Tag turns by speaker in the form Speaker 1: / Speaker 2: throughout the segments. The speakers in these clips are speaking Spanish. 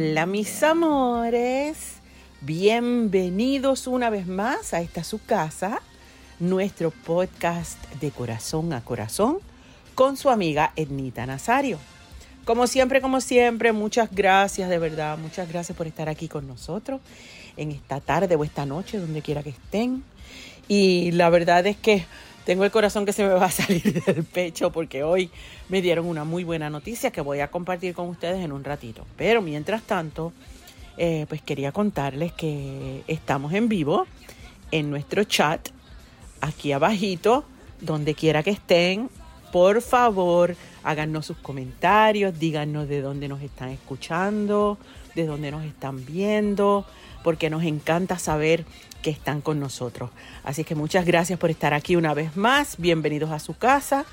Speaker 1: Hola mis amores, bienvenidos una vez más a esta su casa, nuestro podcast de corazón a corazón con su amiga Ednita Nazario. Como siempre, como siempre, muchas gracias de verdad, muchas gracias por estar aquí con nosotros en esta tarde o esta noche, donde quiera que estén. Y la verdad es que tengo el corazón que se me va a salir del pecho porque hoy me dieron una muy buena noticia que voy a compartir con ustedes en un ratito. Pero mientras tanto, eh, pues quería contarles que estamos en vivo en nuestro chat, aquí abajito, donde quiera que estén. Por favor, háganos sus comentarios, díganos de dónde nos están escuchando, de dónde nos están viendo, porque nos encanta saber que están con nosotros. Así que muchas gracias por estar aquí una vez más. Bienvenidos a su casa.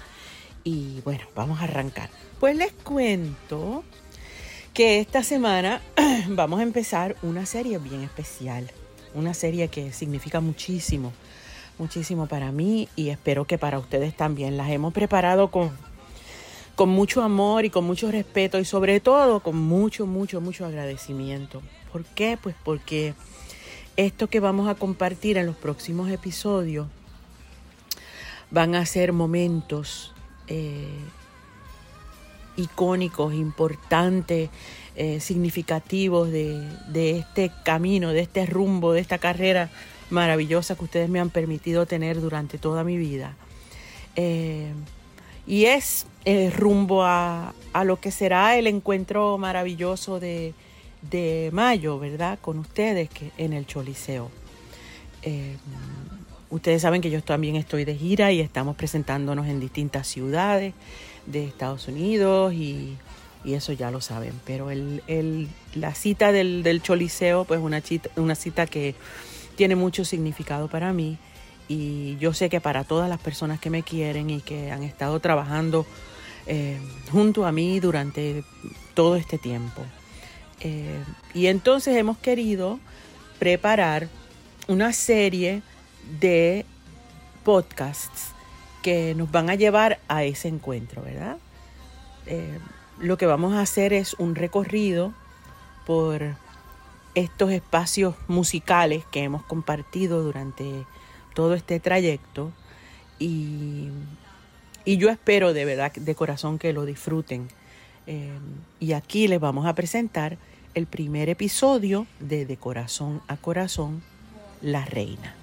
Speaker 1: Y bueno, vamos a arrancar. Pues les cuento que esta semana vamos a empezar una serie bien especial. Una serie que significa muchísimo, muchísimo para mí y espero que para ustedes también. Las hemos preparado con, con mucho amor y con mucho respeto y sobre todo con mucho, mucho, mucho agradecimiento. ¿Por qué? Pues porque esto que vamos a compartir en los próximos episodios van a ser momentos eh, icónicos, importantes, eh, significativos de, este camino, de este rumbo, de esta carrera maravillosa que ustedes me han permitido tener durante toda mi vida. Eh, y es rumbo a, a, lo que será el encuentro maravilloso de, de mayo, ¿verdad? Con ustedes que en el Choliseo. Eh, ustedes saben que yo también estoy de gira y estamos presentándonos en distintas ciudades de Estados Unidos y, eso ya lo saben. Pero la cita del, del, Choliseo, pues una cita, una cita que tiene mucho significado para mí y yo sé que para todas las personas que me quieren y que han estado trabajando eh, junto a mí durante todo este tiempo. Eh, y entonces hemos querido preparar una serie de podcasts que nos van a llevar a ese encuentro, ¿verdad? Eh, lo que vamos a hacer es un recorrido por estos espacios musicales que hemos compartido durante todo este trayecto y, yo espero de verdad, de corazón que lo disfruten. Eh, y aquí les vamos a presentar el primer episodio de De Corazón a Corazón, La Reina.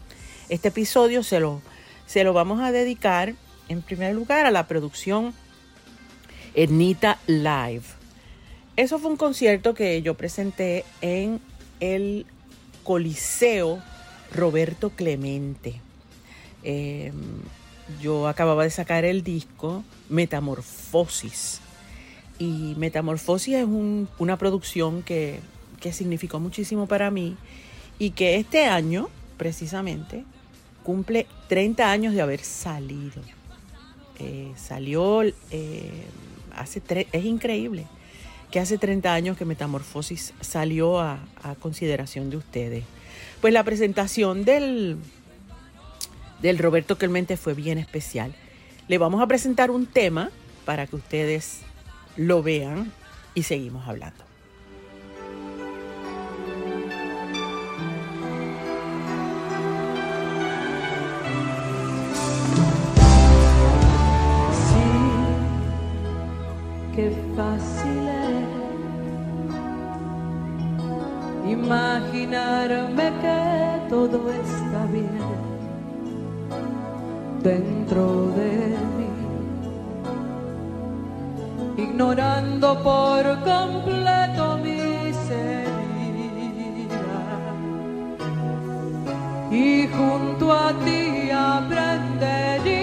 Speaker 1: Este episodio se lo, se lo vamos a dedicar en primer lugar a la producción Ernita Live. Eso fue un concierto que yo presenté en el Coliseo Roberto Clemente. Em, yo acababa de sacar el disco Metamorfosis y Metamorfosis es una producción que, significó muchísimo para mí y que este año, precisamente, cumple 30 años de haber salido. Eh, salió eh, hace es increíble que hace 30 años que Metamorfosis salió a, consideración de ustedes. Pues la presentación del, del Roberto Clemente fue bien especial. Le vamos a presentar un tema para que ustedes lo vean y seguimos hablando.
Speaker 2: Sí, qué fácil es imaginarme que todo está bien dentro de ignorando por completo mis heridas. Y junto a ti aprendería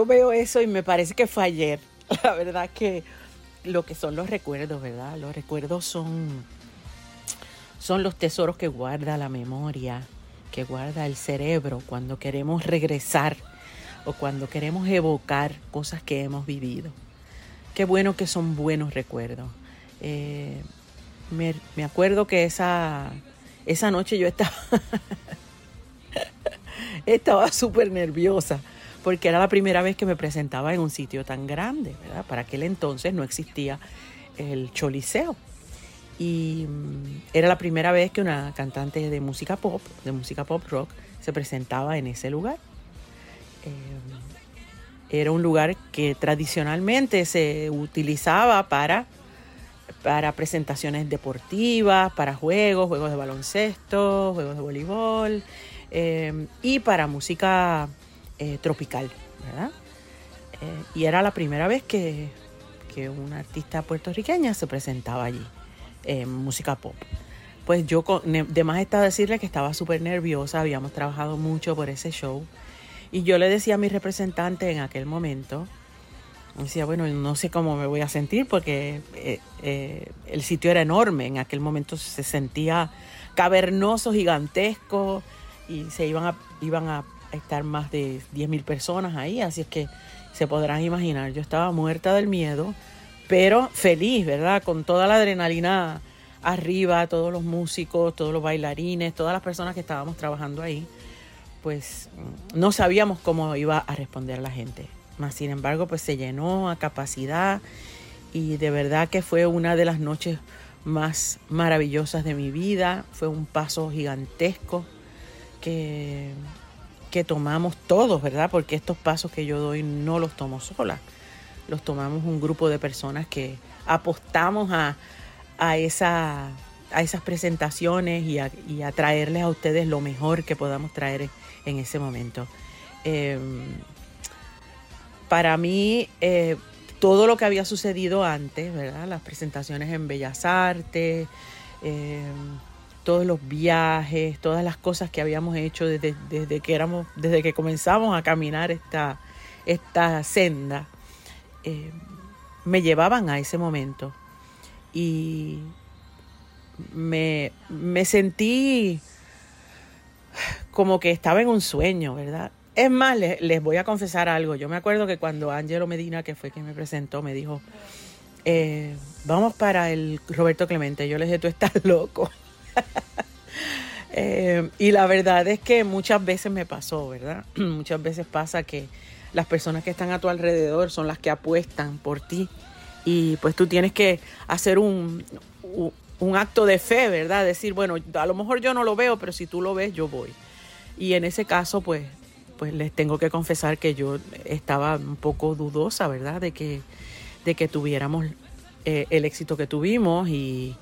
Speaker 2: yo
Speaker 1: veo eso y me parece que fue ayer. La verdad que lo que son los recuerdos, ¿verdad? Los recuerdos son, son los tesoros que guarda la memoria, que guarda el cerebro cuando queremos regresar o cuando queremos evocar cosas que hemos vivido. Qué bueno que son buenos recuerdos. Eh, me, me acuerdo que esa, esa noche yo estaba estaba súper nerviosa porque era la primera vez que me presentaba en un sitio tan grande, ¿verdad? Para aquel entonces no existía el Choliseo. Y mm, era la primera vez que una cantante de música pop, de música pop rock, se presentaba en ese lugar. Eh, era un lugar que tradicionalmente se utilizaba para, para presentaciones deportivas, para juegos, juegos de baloncesto, juegos de voleibol eh, y para música eh, tropical, ¿verdad? Eh, y era la primera vez que, que una artista puertorriqueña se presentaba allí en música pop. Pues yo, de más está decirle que estaba súper nerviosa, habíamos trabajado mucho por ese show. Y yo le decía a mi representante en aquel momento, decía, bueno, no sé cómo me voy a sentir porque eh, eh, el sitio era enorme, en aquel momento se sentía cavernoso, gigantesco y se iban a, iban a estar más de 10.000 personas ahí, así es que se podrán imaginar, yo estaba muerta del miedo, pero feliz, ¿verdad? Con toda la adrenalina arriba, todos los músicos, todos los bailarines, todas las personas que estábamos trabajando ahí, pues no sabíamos cómo iba a responder la gente. Más sin embargo, pues se llenó a capacidad y de verdad que fue una de las noches más maravillosas de mi vida. Fue un paso gigantesco que, que tomamos todos, ¿verdad? Porque estos pasos que yo doy no los tomo sola. Los tomamos un grupo de personas que apostamos a, a, esa, a esas presentaciones y a, traerles a ustedes lo mejor que podamos traer en, ese momento. Eh, para mí, eh, todo lo que había sucedido antes, ¿verdad? Las presentaciones en Bellas Artes, eh, todos los viajes, todas las cosas que habíamos hecho desde, desde que éramos, desde que comenzamos a caminar esta, esta senda, eh, me llevaban a ese momento. Y me, me sentí como que estaba en un sueño, ¿verdad? Es más, les, les voy a confesar algo. Yo me acuerdo que cuando Angelo Medina, que fue quien me presentó, me dijo, eh, vamos para el Roberto Clemente. Yo le dije, tú estás loco. Eh, y la verdad es que muchas veces me pasó, ¿verdad? muchas veces pasa que las personas que están a tu alrededor son las que apuestan por ti y pues tú tienes que hacer un, un acto de fe, ¿verdad? Decir, bueno, a lo mejor yo no lo veo, pero si tú lo ves, yo voy. Y en ese caso, pues, pues les tengo que confesar que yo estaba un poco dudosa, ¿verdad? De que, de que tuviéramos eh, el éxito que tuvimos y,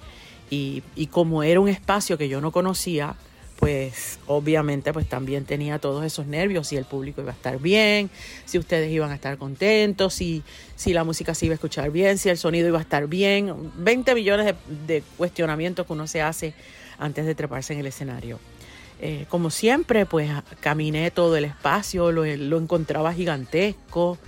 Speaker 1: y, como era un espacio que yo no conocía, pues obviamente pues también tenía todos esos nervios, si el público iba a estar bien, si ustedes iban a estar contentos, si, si la música se iba a escuchar bien, si el sonido iba a estar bien, 20 millones de, cuestionamientos que uno se hace antes de treparse en el escenario. Eh, como siempre, pues caminé todo el espacio, lo, encontraba gigantesco,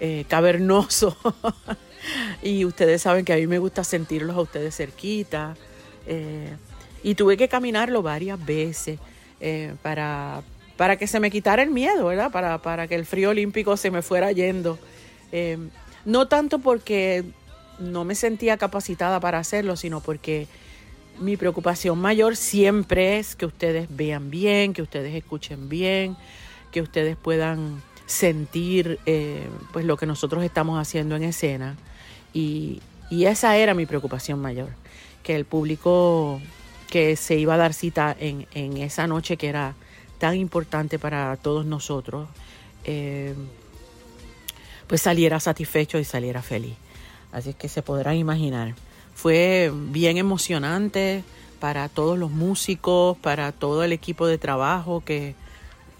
Speaker 1: eh, cavernoso, y ustedes saben que a mí me gusta sentirlos a ustedes cerquita. Eh, y tuve que caminarlo varias veces eh, para, para que se me quitara el miedo, ¿verdad? Para, para que el frío olímpico se me fuera yendo. Eh, no tanto porque no me sentía capacitada para hacerlo, sino porque mi preocupación mayor siempre es que ustedes vean bien, que ustedes escuchen bien, que ustedes puedan sentir eh, pues lo que nosotros estamos haciendo en escena. Y, y esa era mi preocupación mayor, que el público que se iba a dar cita en, esa noche que era tan importante para todos nosotros, eh, pues saliera satisfecho y saliera feliz. Así es que se podrán imaginar. Fue bien emocionante para todos los músicos, para todo el equipo de trabajo que,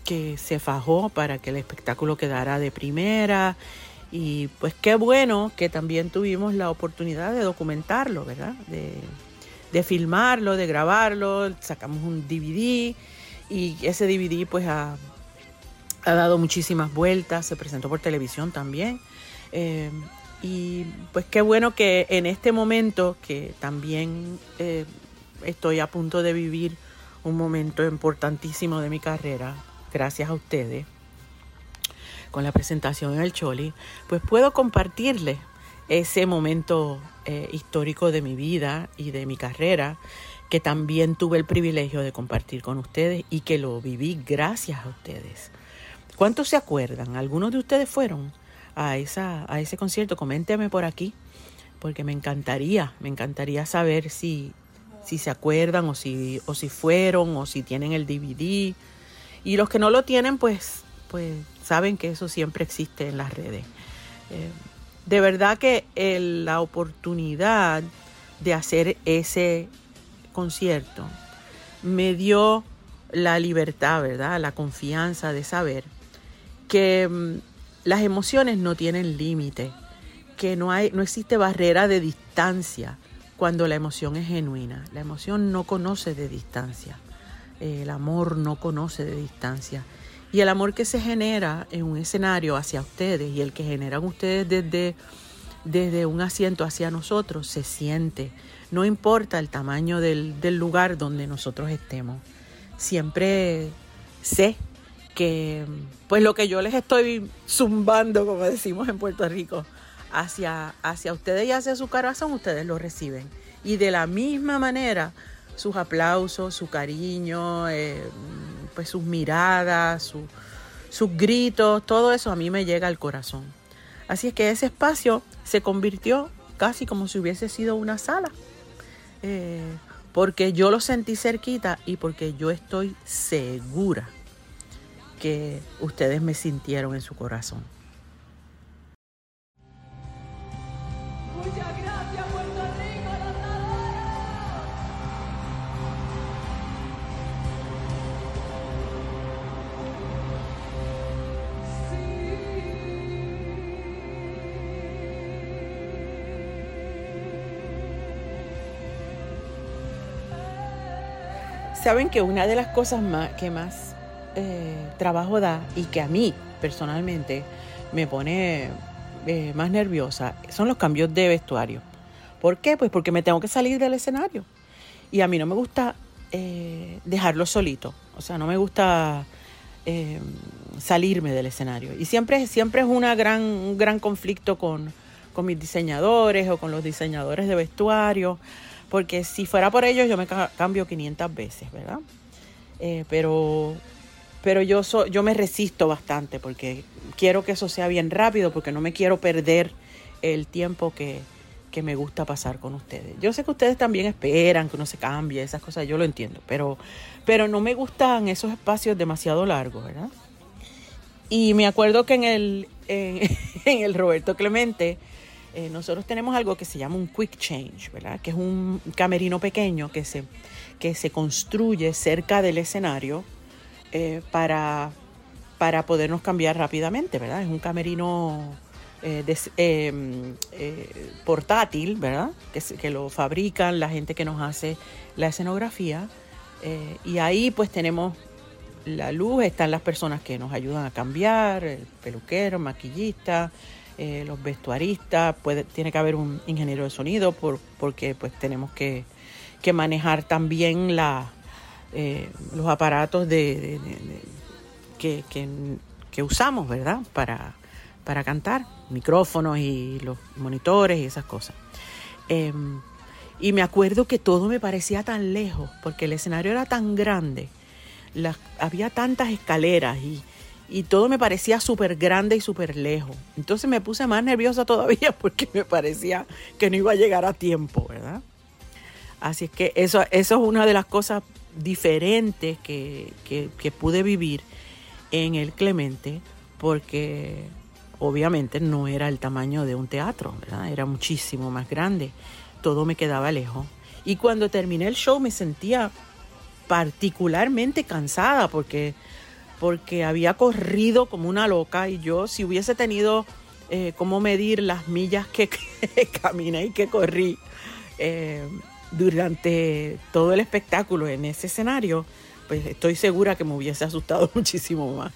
Speaker 1: que se fajó para que el espectáculo quedara de primera. Y pues qué bueno que también tuvimos la oportunidad de documentarlo, ¿verdad? De, de filmarlo, de grabarlo, sacamos un DVD y ese DVD pues ha, dado muchísimas vueltas, se presentó por televisión también. Eh, y pues qué bueno que en este momento que también eh, estoy a punto de vivir un momento importantísimo de mi carrera, gracias a ustedes, con la presentación en el Choli, pues puedo compartirles ese momento eh, histórico de mi vida y de mi carrera que también tuve el privilegio de compartir con ustedes y que lo viví gracias a ustedes. ¿Cuántos se acuerdan? ¿Algunos de ustedes fueron a, esa, a ese concierto? Coménteme por aquí, porque me encantaría, me encantaría saber si, si se acuerdan o si, o si fueron o si tienen el DVD. Y los que no lo tienen, pues, pues saben que eso siempre existe en las redes. Eh, de verdad que la oportunidad de hacer ese concierto me dio la libertad, ¿verdad? La confianza de saber que mm, las emociones no tienen límite, que no hay no existe barrera de distancia cuando la emoción es genuina. La emoción no conoce de distancia. El amor no conoce de distancia. Y el amor que se genera en un escenario hacia ustedes y el que generan ustedes desde, desde un asiento hacia nosotros se siente. No importa el tamaño del, del lugar donde nosotros estemos. Siempre sé que pues lo que yo les estoy zumbando, como decimos en Puerto Rico, hacia, hacia ustedes y hacia su corazón, ustedes lo reciben. Y de la misma manera, sus aplausos, su cariño, eh, pues sus miradas, sus gritos, todo eso a mí me llega al corazón. Así es que ese espacio se convirtió casi como si hubiese sido una sala. Eh, porque yo lo sentí cerquita y porque yo estoy segura que ustedes me sintieron en su corazón. Saben que una de las cosas que más eh, trabajo da y que a mí personalmente me pone eh, más nerviosa son los cambios de vestuario. ¿Por qué? Pues porque me tengo que salir del escenario. Y a mí no me gusta eh, dejarlo solito. O sea, no me gusta salirme del escenario. Y siempre, siempre es una gran, un gran conflicto con, con mis diseñadores o con los diseñadores de vestuario porque si fuera por ellos yo me cambio 500 veces, ¿verdad? Eh, pero pero yo, so, yo me resisto bastante porque quiero que eso sea bien rápido porque no me quiero perder el tiempo que, que me gusta pasar con ustedes. Yo sé que ustedes también esperan que uno se cambie, esas cosas, yo lo entiendo, pero, pero no me gustan esos espacios demasiado largos, ¿verdad? Y me acuerdo que en el, en, el Roberto Clemente, eh, nosotros tenemos algo que se llama un quick change, ¿verdad? Que es un camerino pequeño que se, que se construye cerca del escenario eh, para, para podernos cambiar rápidamente, ¿verdad? Es un camerino eh, portátil, ¿verdad? Que, que, lo fabrican la gente que nos hace la escenografía. y ahí pues tenemos la luz, están las personas que nos ayudan a cambiar, el peluquero, maquillista, los vestuaristas, tiene que haber un ingeniero de sonido por, porque pues tenemos que, manejar también eh, los aparatos que, usamos, para cantar, micrófonos y los monitores y esas cosas. Em, y me acuerdo que todo me parecía tan lejos, porque el escenario era tan grande, había tantas escaleras y, y todo me parecía súper grande y súper lejos. Entonces me puse más nerviosa todavía porque me parecía que no iba a llegar a tiempo, ¿verdad? Así es que eso, eso es una de las cosas diferentes que, pude vivir en el Clemente, porque obviamente no era el tamaño de un teatro, era muchísimo más grande, todo me quedaba lejos. Y cuando terminé el show me sentía particularmente cansada porque, porque había corrido como una loca y yo si hubiese tenido eh, cómo medir las millas que, caminé y que corrí, eh, durante todo el espectáculo en ese escenario, pues estoy segura que me hubiese asustado muchísimo más.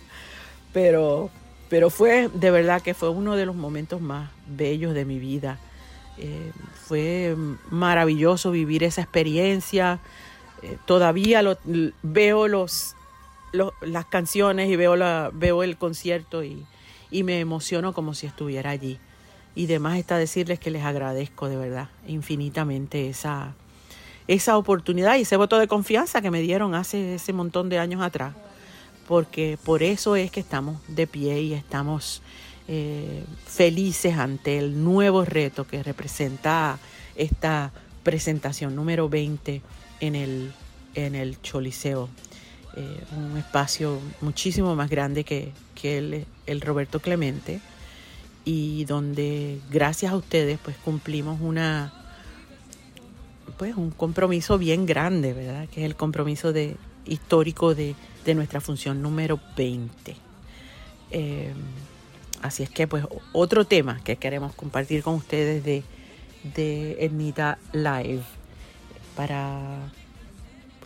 Speaker 1: Pero, pero fue, de verdad que fue uno de los momentos más bellos de mi vida. Eh, fue maravilloso vivir esa experiencia. Todavía lo, veo los, las canciones y veo, la, veo el concierto y, y me emociono como si estuviera allí. Y demás está decirles que les agradezco de verdad infinitamente esa, esa oportunidad y ese voto de confianza que me dieron hace ese montón de años atrás, porque por eso es que estamos de pie y estamos eh, felices ante el nuevo reto que representa esta presentación número 20 en el, en el Choliseo. Eh, un espacio muchísimo más grande que, que el, el Roberto Clemente y donde gracias a ustedes pues cumplimos una pues un compromiso bien grande, ¿verdad? Que es el compromiso de, histórico de, nuestra función número 20. Eh, así es que pues otro tema que queremos compartir con ustedes de, de Live para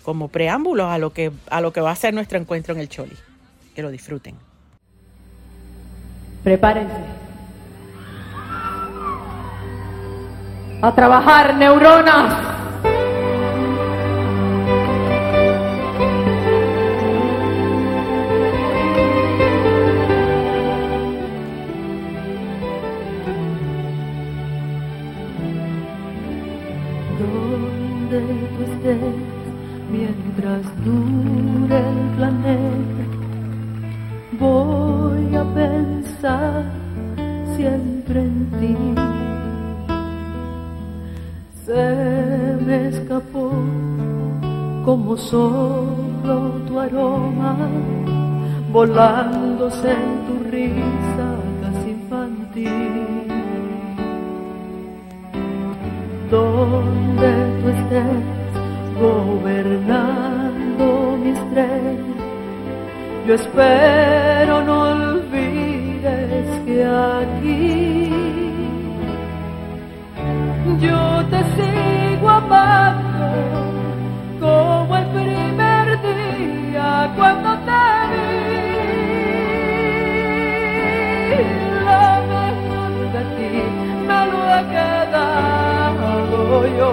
Speaker 1: como preámbulo a lo que a lo que va a ser nuestro encuentro en el Choli. Que lo disfruten.
Speaker 2: Prepárense. A trabajar neuronas. Solo tu aroma, volándose en tu risa casi infantil. Donde tú estés gobernando mi estrella. Yo espero no olvides que aquí yo te sigo amando yo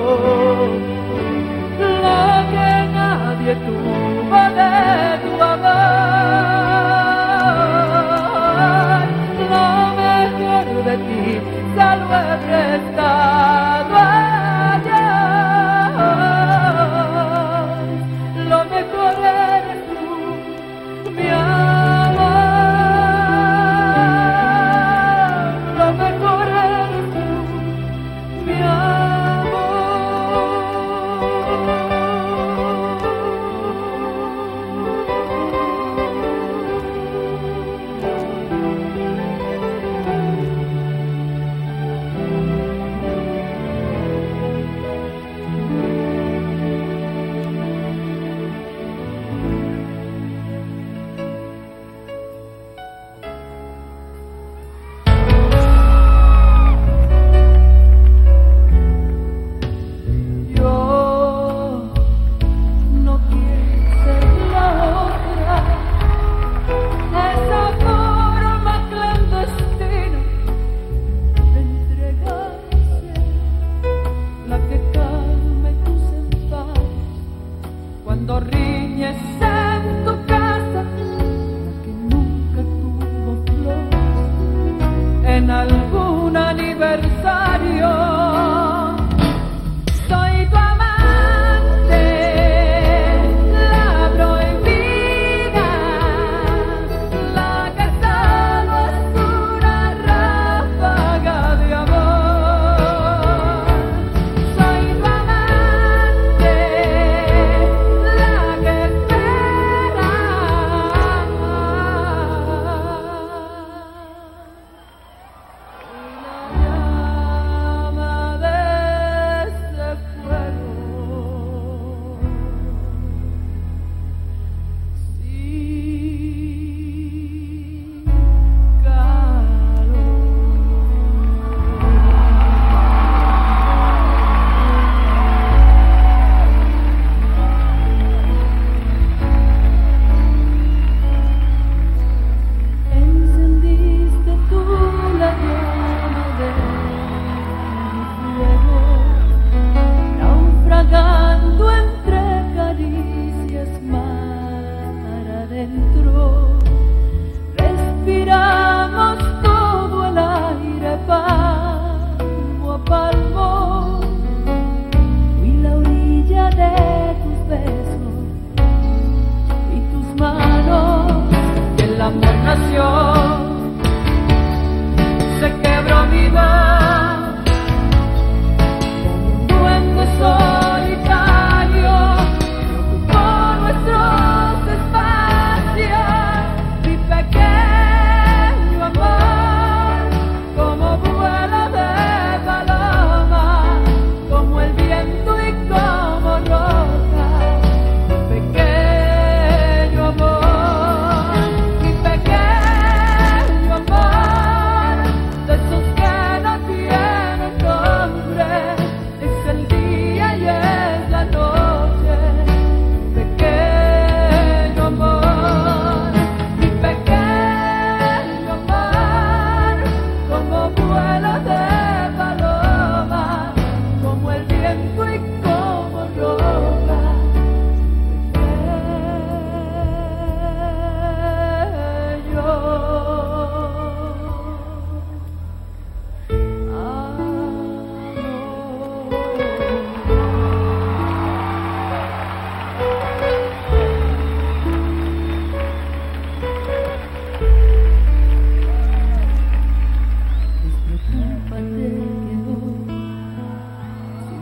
Speaker 2: que nadie tuvo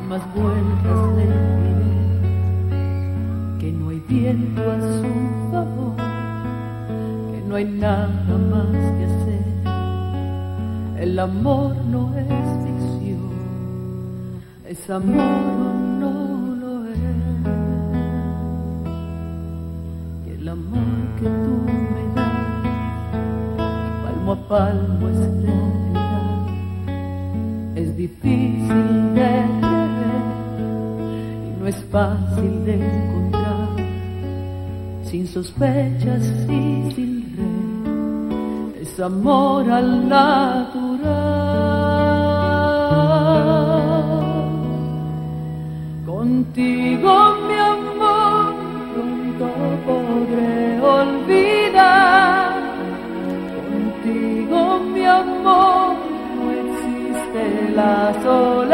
Speaker 2: más vueltas le diré que no hay viento a su favor, que no hay nada más que hacer. El amor no es ficción, es amor o no lo es. Y el amor que tú me das, palmo a palmo es realidad, es difícil de no es fácil de encontrar, sin sospechas y sin red, es amor al natural. Contigo mi amor pronto podré olvidar, contigo mi amor no existe la soledad.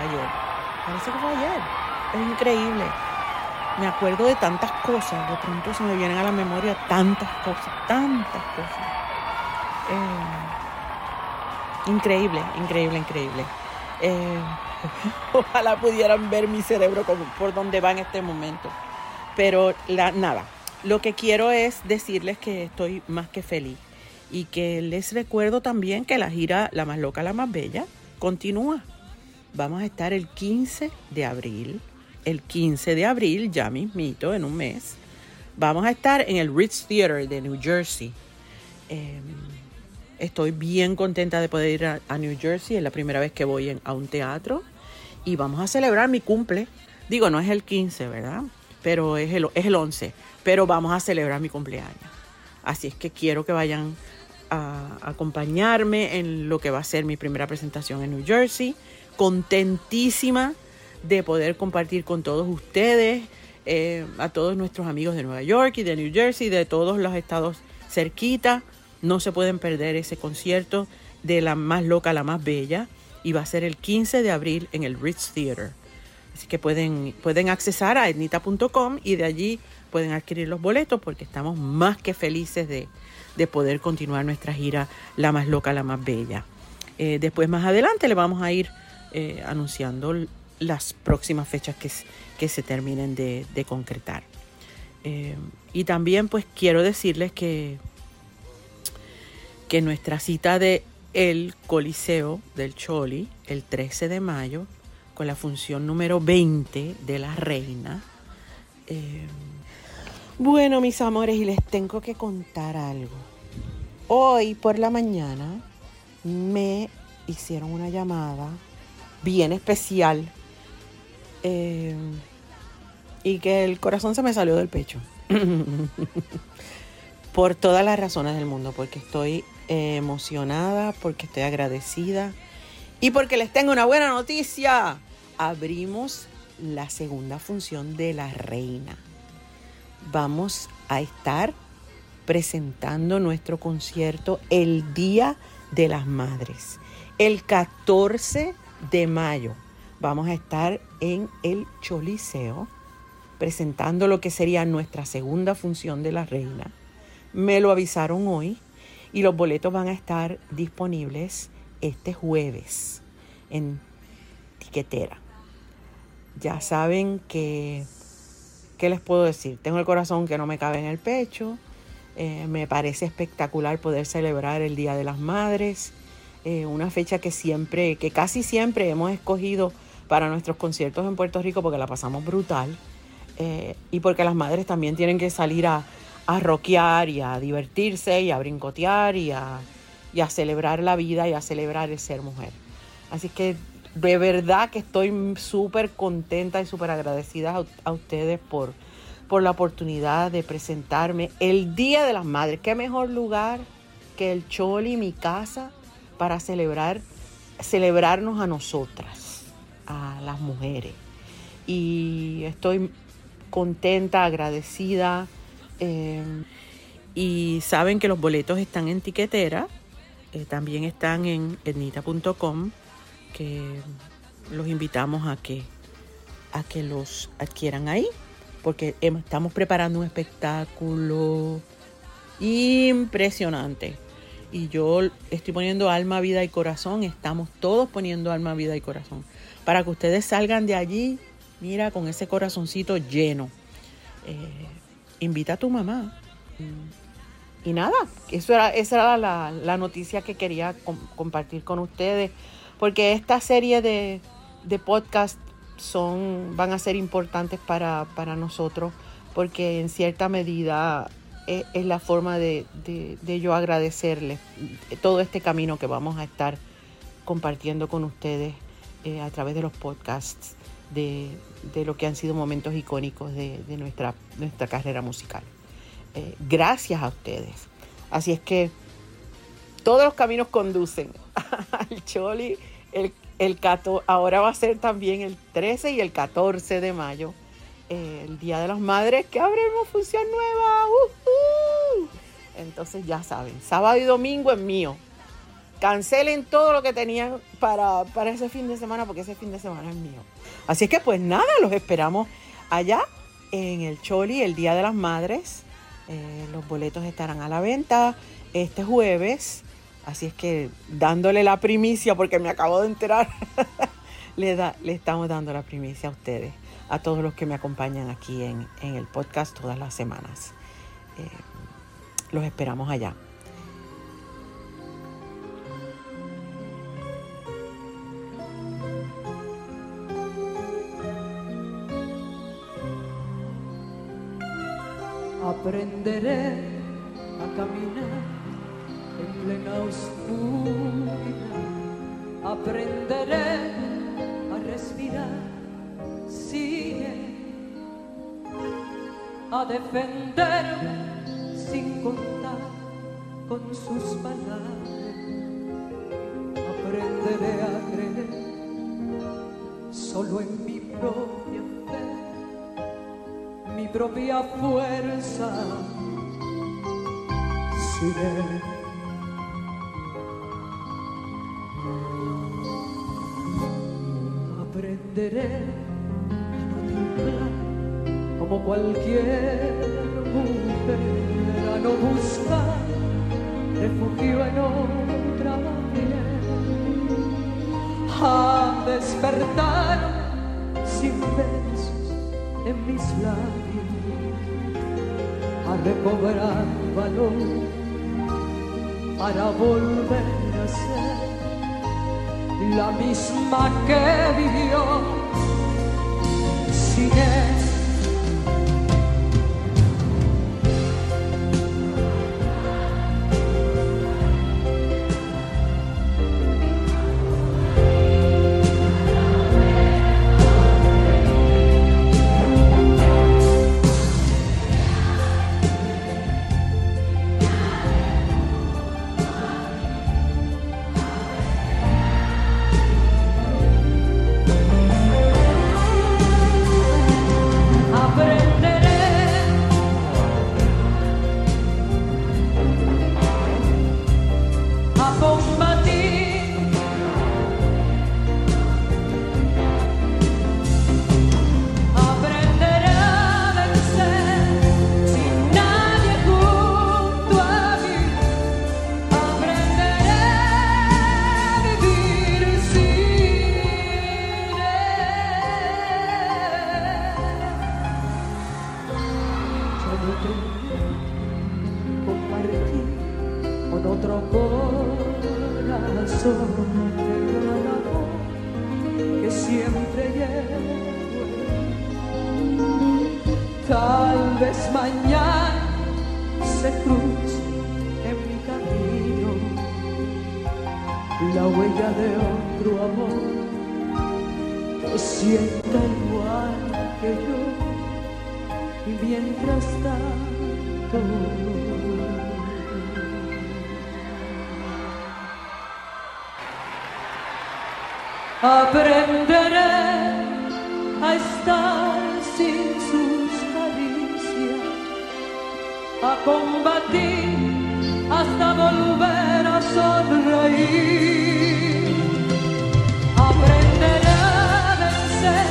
Speaker 1: Ayer. Parece que fue ayer. Es increíble. Me acuerdo de tantas cosas. De pronto se me vienen a la memoria tantas cosas, tantas cosas. Eh, increíble, increíble, increíble. Eh, ojalá pudieran ver mi cerebro por donde va en este momento. Pero la, nada, lo que quiero es decirles que estoy más que feliz y que les recuerdo también que la gira La más loca, la más bella continúa. Vamos a estar el 15 de abril, el 15 de abril, ya mismito, en un mes. Vamos a estar en el Ritz Theater de New Jersey. Eh, estoy bien contenta de poder ir a, New Jersey, es la primera vez que voy a un teatro y vamos a celebrar mi cumple. Digo, no es el 15, ¿verdad? Pero es el, es el 11, pero vamos a celebrar mi cumpleaños. Así es que quiero que vayan a acompañarme en lo que va a ser mi primera presentación en New Jersey. Contentísima de poder compartir con todos ustedes, eh, a todos nuestros amigos de Nueva York y de New Jersey, de todos los estados cerquita. No se pueden perder ese concierto de la más loca, la más bella. Y va a ser el 15 de abril en el Ritz Theater. Así que pueden, pueden accesar a etnita.com y de allí pueden adquirir los boletos porque estamos más que felices de, de poder continuar nuestra gira La más loca, la más bella. Eh, después más adelante le vamos a ir eh, anunciando las próximas fechas que, se terminen de, de concretar. Eh, y también pues quiero decirles que, que nuestra cita de el Coliseo del Choli, el 13 de mayo, con la función número 20 de la reina. Eh, bueno, mis amores, y les tengo que contar algo. Hoy por la mañana me hicieron una llamada bien especial eh, y que el corazón se me salió del pecho. por todas las razones del mundo, porque estoy emocionada, porque estoy agradecida y porque les tengo una buena noticia. Abrimos la segunda función de La Reina. Vamos a estar presentando nuestro concierto el Día de las Madres. El 14 de mayo vamos a estar en el Choliseo presentando lo que sería nuestra segunda función de La Reina. Me lo avisaron hoy y los boletos van a estar disponibles este jueves en tiquetera. Ya saben que, ¿qué les puedo decir? Tengo el corazón que no me cabe en el pecho. Eh, me parece espectacular poder celebrar el Día de las Madres, eh, una fecha que siempre, que casi siempre hemos escogido para nuestros conciertos en Puerto Rico porque la pasamos brutal eh, y porque las madres también tienen que salir a, a y a divertirse y a brincotear y a, y a celebrar la vida y a celebrar el ser mujer. Así que de verdad que estoy súper contenta y súper agradecida a, a ustedes por, por la oportunidad de presentarme el Día de las Madres. ¿Qué mejor lugar que el Choli, mi casa, para celebrar, celebrarnos a nosotras, a las mujeres? Y estoy contenta, agradecida. eh, y saben que los boletos están en tiquetera. eh, también están en etnita.com, que los invitamos a que, a que los adquieran ahí, porque estamos preparando un espectáculo impresionante. Y yo estoy poniendo alma, vida y corazón, estamos todos poniendo alma, vida y corazón, para que ustedes salgan de allí, mira, con ese corazoncito lleno. Eh, invita a tu mamá. Y nada, eso era, esa era la, noticia que quería compartir con ustedes, porque esta serie de, de podcast son, van a ser importantes para, para nosotros, porque en cierta medida es, la forma de, de, yo agradecerles todo este camino que vamos a estar compartiendo con ustedes eh, a través de los podcasts de, de, lo que han sido momentos icónicos de, nuestra, nuestra carrera musical. Eh, gracias a ustedes. Así es que todos los caminos conducen al Choli. El, el ahora va a ser también el 13 y el 14 de mayo, el Día de las Madres, que abrimos función nueva. Entonces ya saben, sábado y domingo es mío. Cancelen todo lo que tenían para, para ese fin de semana, porque ese fin de semana es mío. Así que pues nada, los esperamos allá en el Choli, el Día de las Madres. Eh, los boletos estarán a la venta este jueves. Así es que dándole la primicia, porque me acabo de enterar, le, da, le estamos dando la primicia a ustedes, a todos los que me acompañan aquí en, el podcast todas las semanas. Eh, los esperamos allá.
Speaker 2: aprenderé a caminar en plena oscuridad, aprenderé a respirar sin a defenderme sin contar con sus palabras, aprenderé a creer solo en mi propia mi propia fuerza. Sigue. Cualquier mujer, a no buscar refugio en otra piel, a despertar sin besos en mis labios a recobrar valor para volver a ser la misma que vivió sin él. mientras tanto. Aprenderé a estar sin sus caricias, a combatir hasta volver a sonreír. Aprenderé a vencer.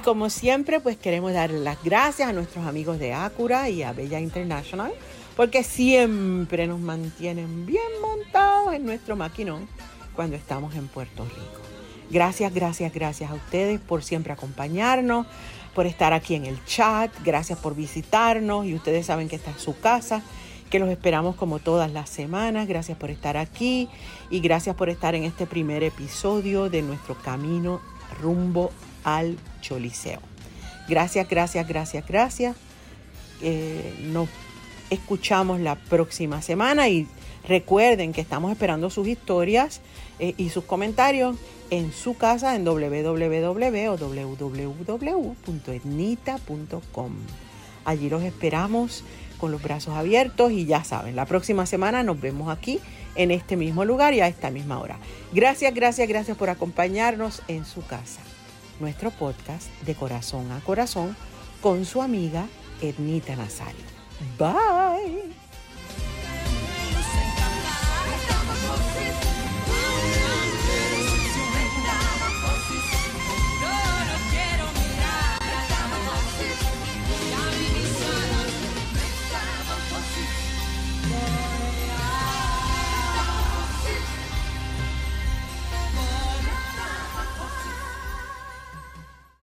Speaker 1: Y como siempre, pues queremos dar las gracias a nuestros amigos de Acura y a Bella International, porque siempre nos mantienen bien montados en nuestro maquinón cuando estamos en Puerto Rico. Gracias, gracias, gracias a ustedes por siempre acompañarnos, por estar aquí en el chat, gracias por visitarnos y ustedes saben que esta es su casa, que los esperamos como todas las semanas. Gracias por estar aquí y gracias por estar en este primer episodio de nuestro camino rumbo al Gracias, gracias, gracias, gracias. Eh, nos escuchamos la próxima semana y recuerden que estamos esperando sus historias eh, y sus comentarios en su casa en www.etnita.com. Allí los esperamos con los brazos abiertos y ya saben, la próxima semana nos vemos aquí en este mismo lugar y a esta misma hora. Gracias, gracias, gracias por acompañarnos en su casa. Nuestro podcast de corazón a corazón con su amiga Ednita Nazario. Bye.